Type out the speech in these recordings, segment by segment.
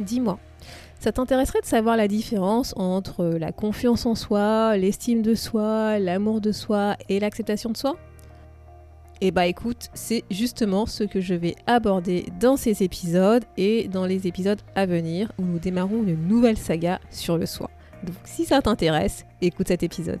dis-moi, ça t'intéresserait de savoir la différence entre la confiance en soi, l'estime de soi, l'amour de soi et l'acceptation de soi? Eh bah écoute, c'est justement ce que je vais aborder dans ces épisodes et dans les épisodes à venir où nous démarrons une nouvelle saga sur le soi. Donc si ça t'intéresse, écoute cet épisode.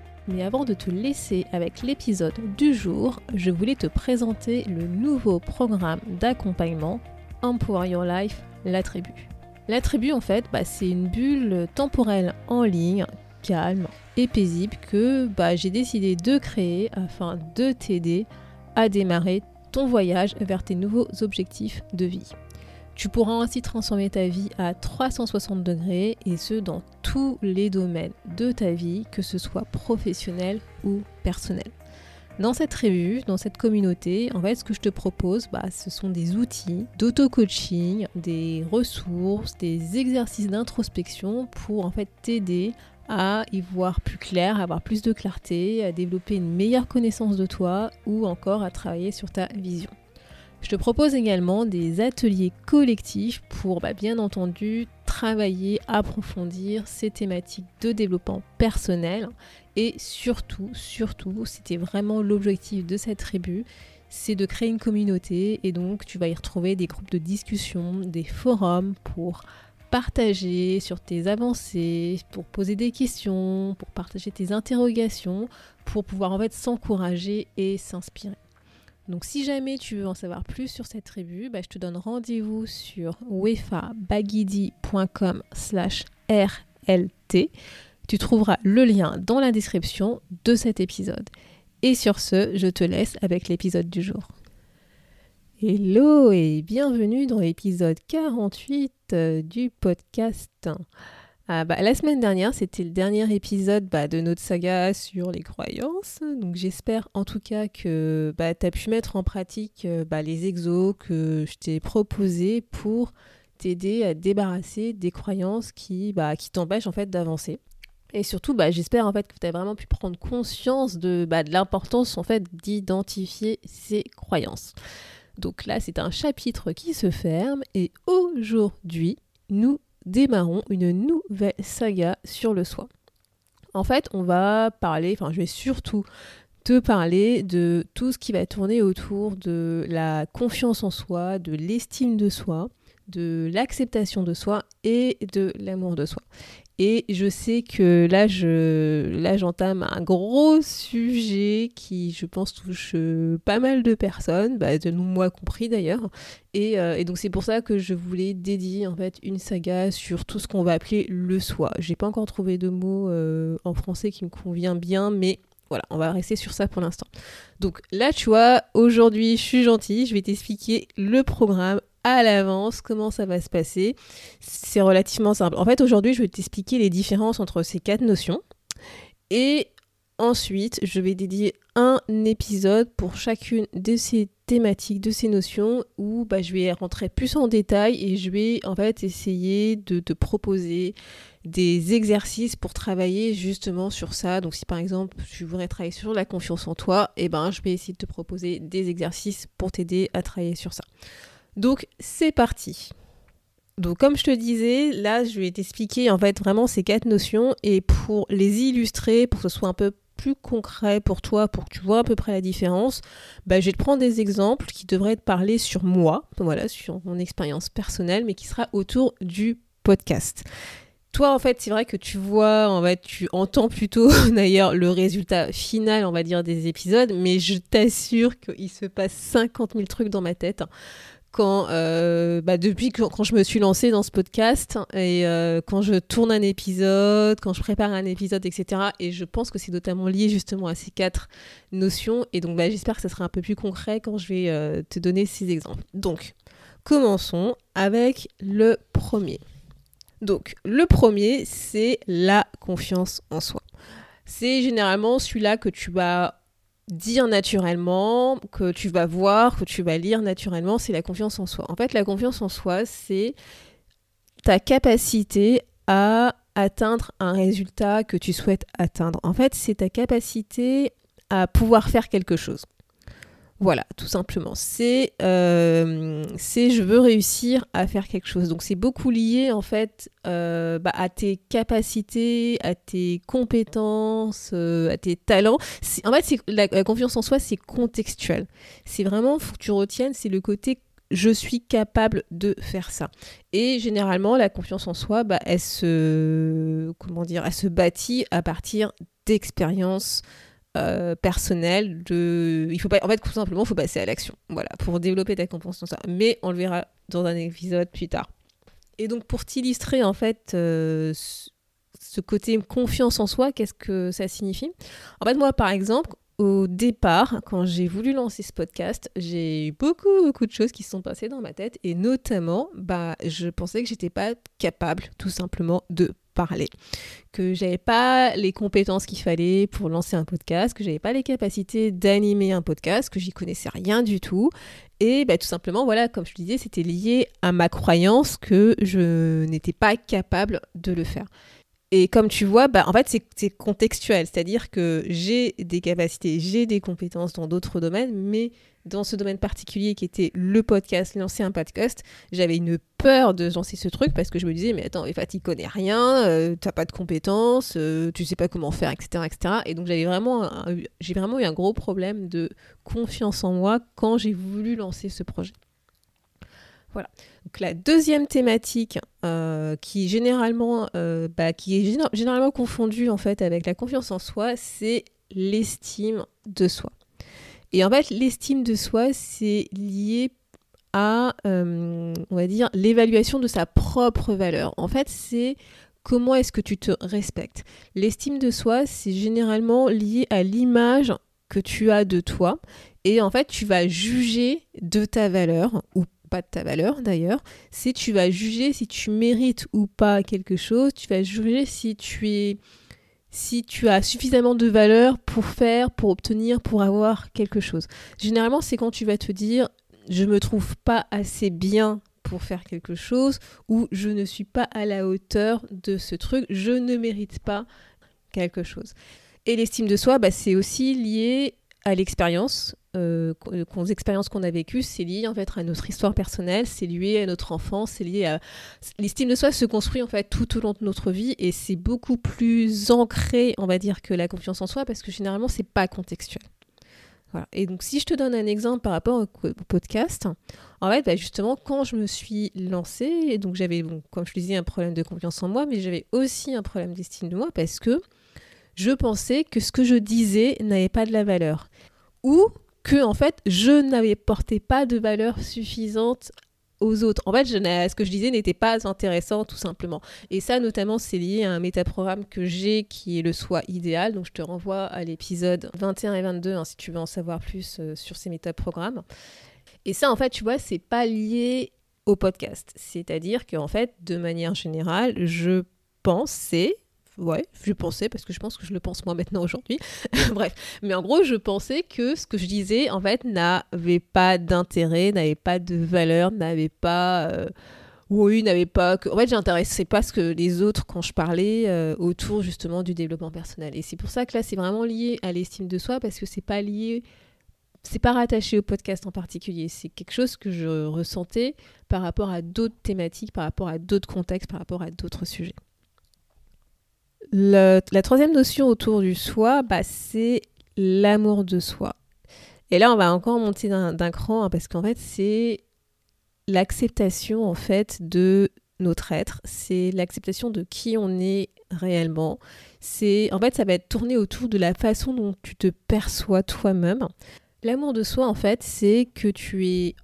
Mais avant de te laisser avec l'épisode du jour, je voulais te présenter le nouveau programme d'accompagnement Empower Your Life, la tribu. La tribu, en fait, bah, c'est une bulle temporelle en ligne, calme et paisible que bah, j'ai décidé de créer afin de t'aider à démarrer ton voyage vers tes nouveaux objectifs de vie. Tu pourras ainsi transformer ta vie à 360 degrés et ce dans tous les domaines de ta vie, que ce soit professionnel ou personnel. Dans cette revue, dans cette communauté, en fait, ce que je te propose, bah, ce sont des outils d'auto-coaching, des ressources, des exercices d'introspection pour en fait t'aider à y voir plus clair, à avoir plus de clarté, à développer une meilleure connaissance de toi ou encore à travailler sur ta vision. Je te propose également des ateliers collectifs pour bah, bien entendu travailler, approfondir ces thématiques de développement personnel et surtout, surtout, c'était vraiment l'objectif de cette tribu, c'est de créer une communauté et donc tu vas y retrouver des groupes de discussion, des forums pour partager sur tes avancées, pour poser des questions, pour partager tes interrogations, pour pouvoir en fait s'encourager et s'inspirer. Donc si jamais tu veux en savoir plus sur cette tribu, bah, je te donne rendez-vous sur wefabagidi.com slash RLT. Tu trouveras le lien dans la description de cet épisode. Et sur ce, je te laisse avec l'épisode du jour. Hello et bienvenue dans l'épisode 48 euh, du podcast. Ah, bah, la semaine dernière, c'était le dernier épisode bah, de notre saga sur les croyances. Donc j'espère en tout cas que bah, tu as pu mettre en pratique euh, les exos que je t'ai proposés pour t'aider à débarrasser des croyances qui, t'empêchent en fait d'avancer. Et surtout, j'espère en fait que tu as vraiment pu prendre conscience de, de l'importance en fait d'identifier ces croyances. Donc là, c'est un chapitre qui se ferme et aujourd'hui, nous démarrons une nouvelle saga sur le soi. En fait, on va parler, enfin je vais surtout te parler de tout ce qui va tourner autour de la confiance en soi, de l'estime de soi, de l'acceptation de soi et de l'amour de soi. Et je sais que là, je, là, j'entame un gros sujet qui, je pense, touche euh, pas mal de personnes, bah, de nous, moi compris d'ailleurs. Euh, et, donc, c'est pour ça que je voulais dédier en fait une saga sur tout ce qu'on va appeler le soi. J'ai pas encore trouvé de mots euh, en français qui me convient bien, mais voilà, on va rester sur ça pour l'instant. Donc là, tu vois, aujourd'hui, je suis gentille, je vais t'expliquer le programme à l'avance comment ça va se passer. C'est relativement simple. En fait, aujourd'hui, je vais t'expliquer les différences entre ces quatre notions. Et ensuite, je vais dédier un épisode pour chacune de ces thématiques, de ces notions, où bah, je vais rentrer plus en détail et je vais en fait essayer de te proposer des exercices pour travailler justement sur ça. Donc si par exemple tu voudrais travailler sur la confiance en toi, eh ben je vais essayer de te proposer des exercices pour t'aider à travailler sur ça. Donc c'est parti. Donc comme je te disais, là je vais t'expliquer en fait vraiment ces quatre notions et pour les illustrer, pour que ce soit un peu plus concret pour toi, pour que tu vois à peu près la différence, bah, je vais te prendre des exemples qui devraient te parler sur moi, voilà, sur mon expérience personnelle, mais qui sera autour du podcast. Toi, en fait, c'est vrai que tu vois, en fait, tu entends plutôt d'ailleurs le résultat final, on va dire, des épisodes, mais je t'assure qu'il se passe 50 000 trucs dans ma tête quand, euh, bah, depuis quand je me suis lancée dans ce podcast et euh, quand je tourne un épisode, quand je prépare un épisode, etc. Et je pense que c'est notamment lié justement à ces quatre notions. Et donc, bah, j'espère que ça sera un peu plus concret quand je vais euh, te donner ces exemples. Donc, commençons avec le premier. Donc, le premier, c'est la confiance en soi. C'est généralement celui-là que tu vas dire naturellement, que tu vas voir, que tu vas lire naturellement, c'est la confiance en soi. En fait, la confiance en soi, c'est ta capacité à atteindre un résultat que tu souhaites atteindre. En fait, c'est ta capacité à pouvoir faire quelque chose. Voilà, tout simplement. C'est, euh, c'est je veux réussir à faire quelque chose. Donc c'est beaucoup lié en fait euh, bah, à tes capacités, à tes compétences, euh, à tes talents. En fait, la, la, confiance en soi, c'est contextuel. C'est vraiment, faut que tu retiennes, c'est le côté je suis capable de faire ça. Et généralement, la confiance en soi, bah, elle se, comment dire, elle se bâtit à partir d'expériences euh, personnel de il faut pas en fait tout simplement faut passer à l'action. Voilà pour développer ta ça. Mais on le verra dans un épisode plus tard. Et donc pour t'illustrer en fait euh, ce côté confiance en soi qu'est-ce que ça signifie? En fait moi par exemple au départ, quand j'ai voulu lancer ce podcast, j'ai eu beaucoup, beaucoup de choses qui se sont passées dans ma tête. Et notamment, bah, je pensais que j'étais pas capable tout simplement de parler, que j'avais pas les compétences qu'il fallait pour lancer un podcast, que j'avais pas les capacités d'animer un podcast, que j'y connaissais rien du tout. Et bah, tout simplement, voilà, comme je disais, c'était lié à ma croyance que je n'étais pas capable de le faire. Et comme tu vois, bah, en fait, c'est contextuel, c'est-à-dire que j'ai des capacités, j'ai des compétences dans d'autres domaines, mais dans ce domaine particulier qui était le podcast, lancer un podcast, j'avais une peur de lancer ce truc parce que je me disais, mais attends, Eva, tu connais rien, euh, t'as pas de compétences, euh, tu sais pas comment faire, etc. etc. Et donc j'avais vraiment, j'ai vraiment eu un gros problème de confiance en moi quand j'ai voulu lancer ce projet. Voilà. Donc la deuxième thématique euh, qui généralement, bah, qui est généralement confondue en fait avec la confiance en soi, c'est l'estime de soi. Et en fait, l'estime de soi, c'est lié à, euh, on va dire, l'évaluation de sa propre valeur. En fait, c'est comment est-ce que tu te respectes. L'estime de soi, c'est généralement lié à l'image que tu as de toi. Et en fait, tu vas juger de ta valeur, ou de ta valeur d'ailleurs, c'est tu vas juger si tu mérites ou pas quelque chose, tu vas juger si tu es si tu as suffisamment de valeur pour faire, pour obtenir, pour avoir quelque chose. Généralement, c'est quand tu vas te dire je me trouve pas assez bien pour faire quelque chose ou je ne suis pas à la hauteur de ce truc, je ne mérite pas quelque chose. Et l'estime de soi, bah, c'est aussi lié à l'expérience, euh, aux expériences qu'on a vécues, c'est lié en fait à notre histoire personnelle, c'est lié à notre enfance, c'est lié à l'estime de soi se construit en fait tout au long de notre vie et c'est beaucoup plus ancré, on va dire, que la confiance en soi parce que généralement c'est pas contextuel. Et donc si je te donne un exemple par rapport au, podcast, en fait, bah, justement, quand je me suis lancée, donc j'avais, comme je te disais, un problème de confiance en moi, mais j'avais aussi un problème d'estime de moi parce que je pensais que ce que je disais n'avait pas de la valeur. Ou que, en fait, je n'avais porté pas de valeur suffisante aux autres. En fait, ce que je disais n'était pas intéressant, tout simplement. Et ça, notamment, c'est lié à un métaprogramme que j'ai qui est le soi idéal. Donc, je te renvoie à l'épisode 21 et 22 hein, si tu veux en savoir plus euh, sur ces métaprogrammes. Et ça, en fait, tu vois, c'est pas lié au podcast. C'est-à-dire qu'en fait, de manière générale, je pensais ouais, je pensais, parce que je pense que je le pense moi maintenant aujourd'hui. Bref, mais en gros, je pensais que ce que je disais, en fait, n'avait pas d'intérêt, n'avait pas de valeur, n'avait pas. Euh, oui, n'avait pas. En fait, j'intéressais pas ce que les autres, quand je parlais euh, autour justement du développement personnel. Et c'est pour ça que là, c'est vraiment lié à l'estime de soi, parce que c'est pas lié. C'est pas rattaché au podcast en particulier, c'est quelque chose que je ressentais par rapport à d'autres thématiques, par rapport à d'autres contextes, par rapport à d'autres sujets la troisième notion autour du soi, bah, c'est l'amour de soi. Et là, on va encore monter d'un cran hein, parce qu'en fait, c'est l'acceptation en fait de notre être, c'est l'acceptation de qui on est réellement. C'est en fait, ça va être tourné autour de la façon dont tu te perçois toi-même. L'amour de soi, en fait, c'est que tu es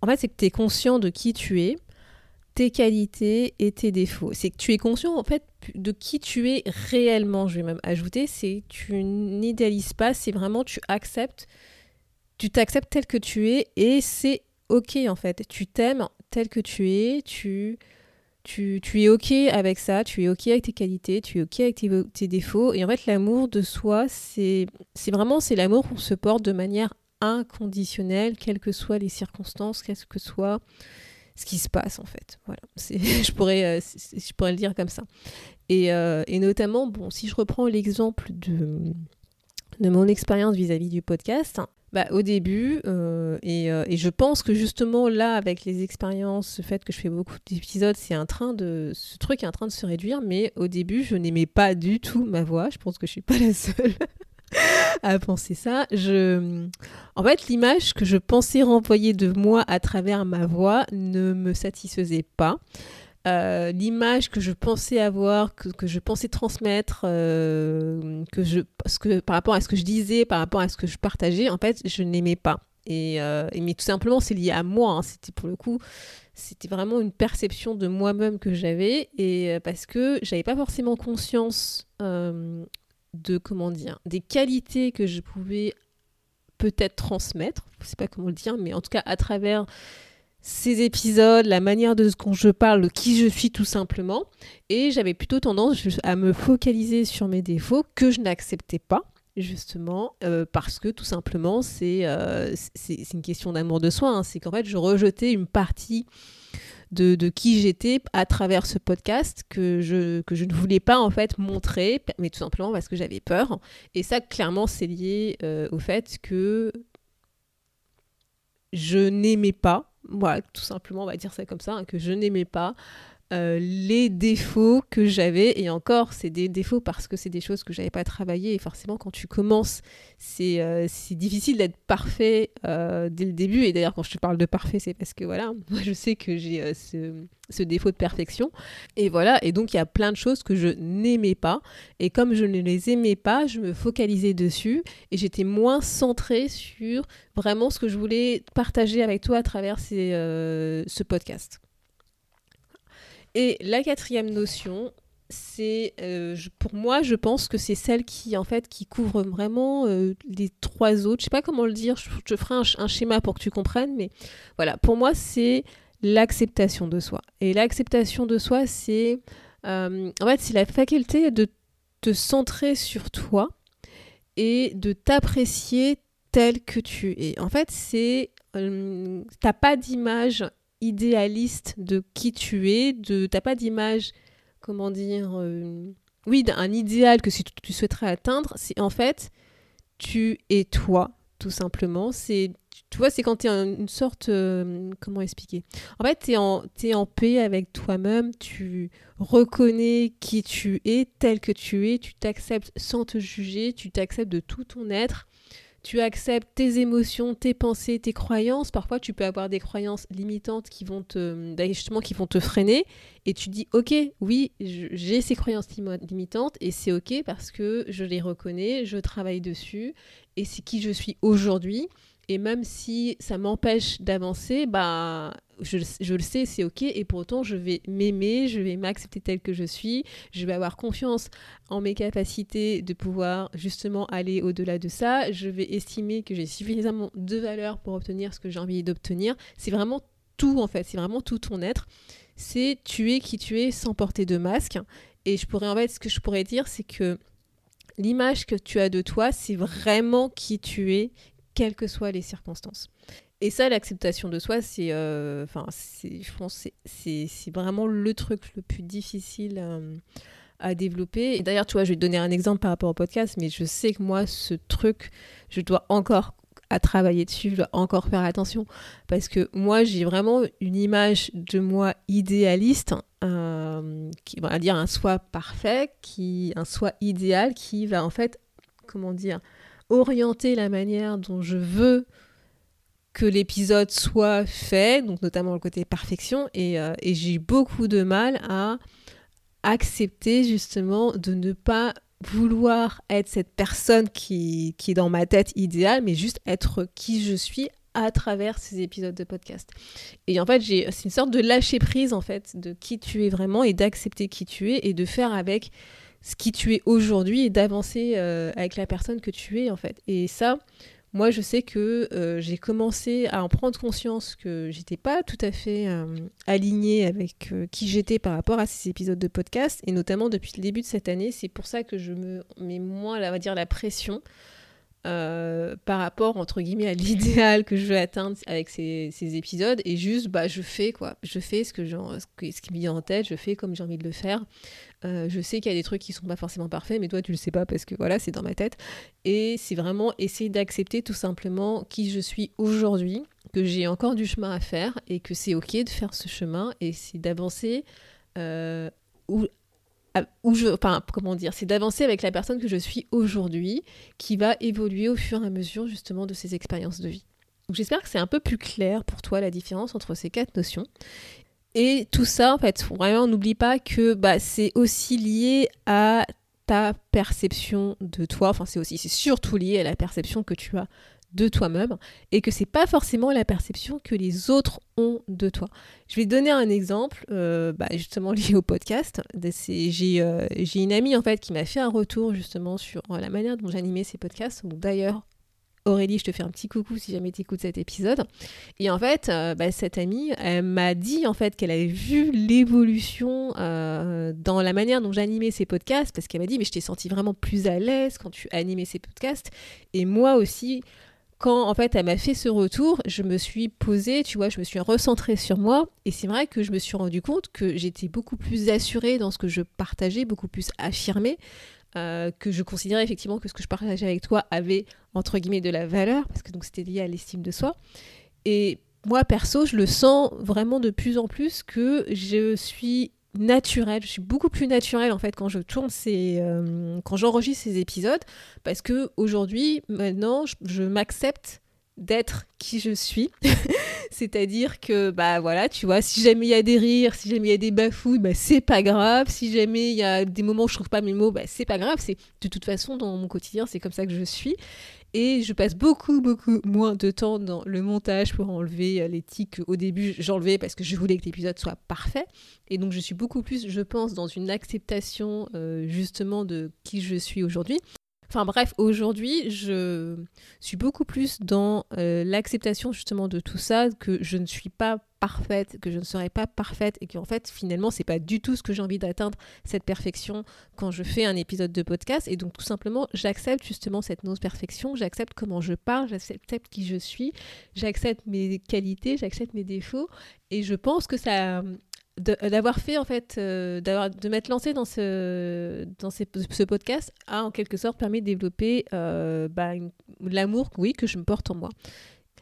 en fait, c'est que tu es conscient de qui tu es, tes qualités et tes défauts. C'est que tu es conscient en fait de qui tu es réellement, je vais même ajouter, c'est tu n'idéalises pas, c'est vraiment tu acceptes, tu t'acceptes tel que tu es et c'est ok en fait. Tu t'aimes tel que tu es, tu, tu, tu, es ok avec ça, tu es ok avec tes qualités, tu es ok avec tes, défauts. Et en fait, l'amour de soi, c'est vraiment c'est l'amour qu'on se porte de manière inconditionnelle, quelles que soient les circonstances, quelles que soit ce qui se passe en fait. Voilà, je pourrais, euh, je pourrais le dire comme ça. Et, euh, et notamment, bon, si je reprends l'exemple de, de mon expérience vis-à-vis du podcast, bah, au début, euh, et, et, je pense que justement là, avec les expériences, le fait que je fais beaucoup d'épisodes, c'est un train de, ce truc est en train de se réduire. Mais au début, je n'aimais pas du tout ma voix. Je pense que je suis pas la seule. à penser ça. Je... En fait, l'image que je pensais renvoyer de moi à travers ma voix ne me satisfaisait pas. Euh, l'image que je pensais avoir, que, que je pensais transmettre, euh, que je, parce que, par rapport à ce que je disais, par rapport à ce que je partageais, en fait, je n'aimais pas. Et, euh, mais tout simplement, c'est lié à moi. Hein. C'était pour le coup, c'était vraiment une perception de moi-même que j'avais. Et parce que j'avais pas forcément conscience de comment dire des qualités que je pouvais peut-être transmettre, je sais pas comment le dire, mais en tout cas à travers ces épisodes, la manière de ce qu'on je parle, qui je suis tout simplement, et j'avais plutôt tendance à me focaliser sur mes défauts que je n'acceptais pas justement euh, parce que tout simplement c'est euh, c'est une question d'amour de soi, hein. c'est qu'en fait je rejetais une partie de, qui j'étais à travers ce podcast que je, que je ne voulais pas en fait montrer, mais tout simplement parce que j'avais peur. Et ça, clairement, c'est lié euh, au fait que je n'aimais pas, voilà, tout simplement, on va dire ça comme ça, hein, que je n'aimais pas euh, les défauts que j'avais. Et encore, c'est des défauts parce que c'est des choses que j'avais pas travaillé. Et forcément, quand tu commences, c'est euh, difficile d'être parfait euh, dès le début. Et d'ailleurs, quand je te parle de parfait, c'est parce que voilà, moi je sais que j'ai ce, ce, défaut de perfection. Et voilà, et donc il y a plein de choses que je n'aimais pas. Et comme je ne les aimais pas, je me focalisais dessus. Et j'étais moins centrée sur vraiment ce que je voulais partager avec toi à travers ces, ce podcast. Et la quatrième notion, c'est euh, pour moi, je pense que c'est celle qui en fait qui couvre vraiment euh, les trois autres. Je sais pas comment le dire. Je, te ferai un, schéma pour que tu comprennes, mais voilà. Pour moi, c'est l'acceptation de soi. Et l'acceptation de soi, c'est euh, en fait c'est la faculté de te centrer sur toi et de t'apprécier tel que tu es. En fait, c'est t'as pas d'image idéaliste de qui tu es, de t'as pas d'image, comment dire, euh, oui, d'un idéal que si tu, souhaiterais atteindre, c'est en fait tu es toi, tout simplement. C'est tu vois, c'est quand tu une sorte. Euh, comment expliquer? En fait, tu es, en paix avec toi-même, tu reconnais qui tu es, tel que tu es, tu t'acceptes sans te juger, tu t'acceptes de tout ton être tu acceptes tes émotions, tes pensées, tes croyances. Parfois, tu peux avoir des croyances limitantes qui vont te, bah, justement, qui vont te freiner. Et tu dis, ok, oui, j'ai ces croyances limitantes et c'est ok parce que je les reconnais, je travaille dessus et c'est qui je suis aujourd'hui. Et même si ça m'empêche d'avancer, bah, je, le sais, c'est ok. Et pour autant, je vais m'aimer, je vais m'accepter tel que je suis. Je vais avoir confiance en mes capacités de pouvoir justement aller au-delà de ça. Je vais estimer que j'ai suffisamment de valeur pour obtenir ce que j'ai envie d'obtenir. C'est vraiment tout en fait. C'est vraiment tout ton être. C'est tu es qui tu es sans porter de masque. Et je pourrais en fait, ce que je pourrais dire, c'est que l'image que tu as de toi, c'est vraiment qui tu es quelles que soient les circonstances. Et ça, l'acceptation de soi, c'est, euh, enfin, je pense, c'est vraiment le truc le plus difficile euh, à développer. Et d'ailleurs, tu vois, je vais te donner un exemple par rapport au podcast, mais je sais que moi, ce truc, je dois encore à travailler dessus, je dois encore faire attention, parce que moi, j'ai vraiment une image de moi idéaliste, euh, qui va dire un soi parfait, qui, un soi idéal, qui va en fait, comment dire, orienter la manière dont je veux l'épisode soit fait, donc notamment le côté perfection, et, euh, j'ai beaucoup de mal à accepter justement de ne pas vouloir être cette personne qui, qui est dans ma tête idéale, mais juste être qui je suis à travers ces épisodes de podcast. Et en fait, c'est une sorte de lâcher prise en fait de qui tu es vraiment et d'accepter qui tu es et de faire avec ce qui tu es aujourd'hui et d'avancer euh, avec la personne que tu es en fait. Et ça, moi je sais que euh, j'ai commencé à en prendre conscience que j'étais pas tout à fait euh, alignée avec qui j'étais par rapport à ces épisodes de podcast et notamment depuis le début de cette année. C'est pour ça que je me mets moins, on va dire, la pression euh, par rapport entre guillemets à l'idéal que je veux atteindre avec ces, épisodes. Et juste bah je fais quoi. Je fais ce que ce, qui me vient en tête. Je fais comme j'ai envie de le faire. Euh, je sais qu'il y a des trucs qui sont pas forcément parfaits mais toi tu le sais pas parce que voilà c'est dans ma tête. Et c'est vraiment essayer d'accepter tout simplement qui je suis aujourd'hui que j'ai encore du chemin à faire et que c'est ok de faire ce chemin et c'est d'avancer euh, où je, enfin, comment dire, c'est d'avancer avec la personne que je suis aujourd'hui, qui va évoluer au fur et à mesure justement de ces expériences de vie. J'espère que c'est un peu plus clair pour toi la différence entre ces quatre notions. Et tout ça, en fait, vraiment, n'oublie pas que bah, c'est aussi lié à ta perception de toi. Enfin, c'est aussi, c'est surtout lié à la perception que tu as de toi-même et que c'est pas forcément la perception que les autres ont de toi. Je vais donner un exemple, euh, bah, justement lié au podcast. Euh, j'ai une amie en fait qui m'a fait un retour justement sur la manière dont j'animais ces podcasts. D'ailleurs, Aurélie, je te fais un petit coucou si jamais tu écoutes cet épisode. Et en fait, euh, bah, cette amie, elle m'a dit en fait qu'elle avait vu l'évolution dans la manière dont j'animais ces podcasts, parce qu'elle m'a dit mais je t'ai senti vraiment plus à l'aise quand tu animais ces podcasts. Et moi aussi, quand en fait elle m'a fait ce retour, je me suis posée, tu vois, je me suis recentrée sur moi et c'est vrai que je me suis rendu compte que j'étais beaucoup plus assurée dans ce que je partageais, beaucoup plus affirmée, euh, que je considérais effectivement que ce que je partageais avec toi avait entre guillemets de la valeur parce que donc c'était lié à l'estime de soi. Et moi perso, je le sens vraiment de plus en plus que je suis naturelle, je suis beaucoup plus naturelle en fait quand je tourne ces, euh, quand j'enregistre ces épisodes, parce que aujourd'hui, maintenant, je, m'accepte d'être qui je suis. C'est-à-dire que, bah voilà, tu vois, si jamais il y a des rires, si jamais il y a des bafouilles, bah c'est pas grave. Si jamais il y a des moments où je trouve pas mes mots, bah c'est pas grave. C'est de toute façon dans mon quotidien, c'est comme ça que je suis. Et je passe beaucoup, beaucoup moins de temps dans le montage pour enlever euh, les tics. Au début, j'enlevais parce que je voulais que l'épisode soit parfait. Et donc, je suis beaucoup plus, je pense, dans une acceptation euh, justement de qui je suis aujourd'hui. Enfin bref, aujourd'hui, je suis beaucoup plus dans euh, l'acceptation justement de tout ça, que je ne suis pas parfaite, que je ne serai pas parfaite et qu'en fait finalement c'est pas du tout ce que j'ai envie d'atteindre, cette perfection quand je fais un épisode de podcast. Et donc tout simplement, j'accepte justement cette non-perfection, j'accepte comment je parle, j'accepte qui je suis, j'accepte mes qualités, j'accepte mes défauts. Et je pense que ça d'avoir fait en fait euh, de m'être lancé dans ce dans ce podcast a en quelque sorte permis de développer euh, bah, l'amour oui que je me porte en moi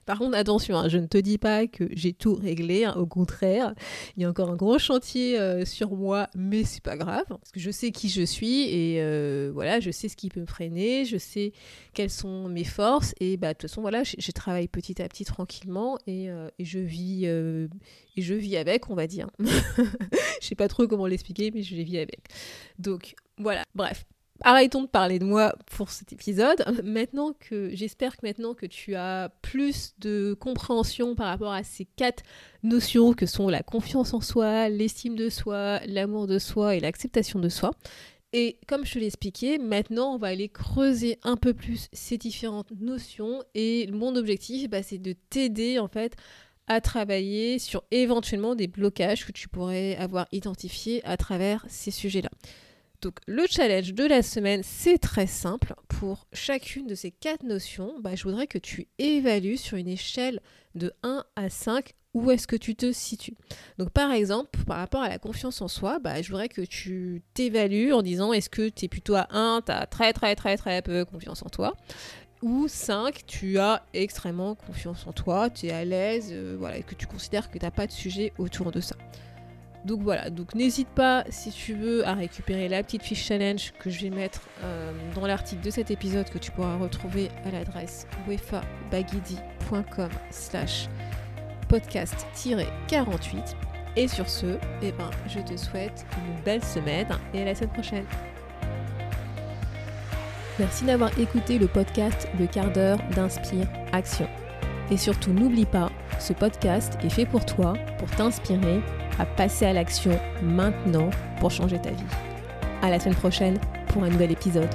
par contre, attention, hein, je ne te dis pas que j'ai tout réglé, hein, au contraire, il y a encore un gros chantier euh, sur moi, mais c'est pas grave, parce que je sais qui je suis et euh, voilà, je sais ce qui peut me freiner, je sais quelles sont mes forces et bah de toute façon voilà, je, travaille petit à petit tranquillement et, euh, je vis et je vis avec, on va dire. je sais pas trop comment l'expliquer, mais je vis avec. Donc voilà, bref, arrêtons de parler de moi pour cet épisode. Maintenant que j'espère que maintenant que tu as plus de compréhension par rapport à ces quatre notions que sont la confiance en soi, l'estime de soi, l'amour de soi et l'acceptation de soi. Et comme je te l'ai expliqué, maintenant on va aller creuser un peu plus ces différentes notions et mon objectif bah, c'est de t'aider en fait à travailler sur éventuellement des blocages que tu pourrais avoir identifiés à travers ces sujets-là. Donc le challenge de la semaine, c'est très simple. Pour chacune de ces quatre notions, bah, je voudrais que tu évalues sur une échelle de 1 à 5 où est-ce que tu te situes. Donc par exemple, par rapport à la confiance en soi, bah, je voudrais que tu t'évalues en disant est-ce que tu es plutôt à 1, tu as très très très très peu confiance en toi ou 5, tu as extrêmement confiance en toi, tu es à l'aise, euh, voilà, et que tu considères que tu n'as pas de sujet autour de ça. Donc voilà, donc n'hésite pas si tu veux à récupérer la petite fiche challenge que je vais mettre euh, dans l'article de cet épisode que tu pourras retrouver à l'adresse wefabagidi.com slash podcast-48. Et sur ce, eh ben, je te souhaite une belle semaine et à la semaine prochaine. Merci d'avoir écouté le podcast Le quart d'heure d'Inspire Action. Et surtout, n'oublie pas, ce podcast est fait pour toi, pour t'inspirer à passer à l'action maintenant pour changer ta vie. À la semaine prochaine pour un nouvel épisode.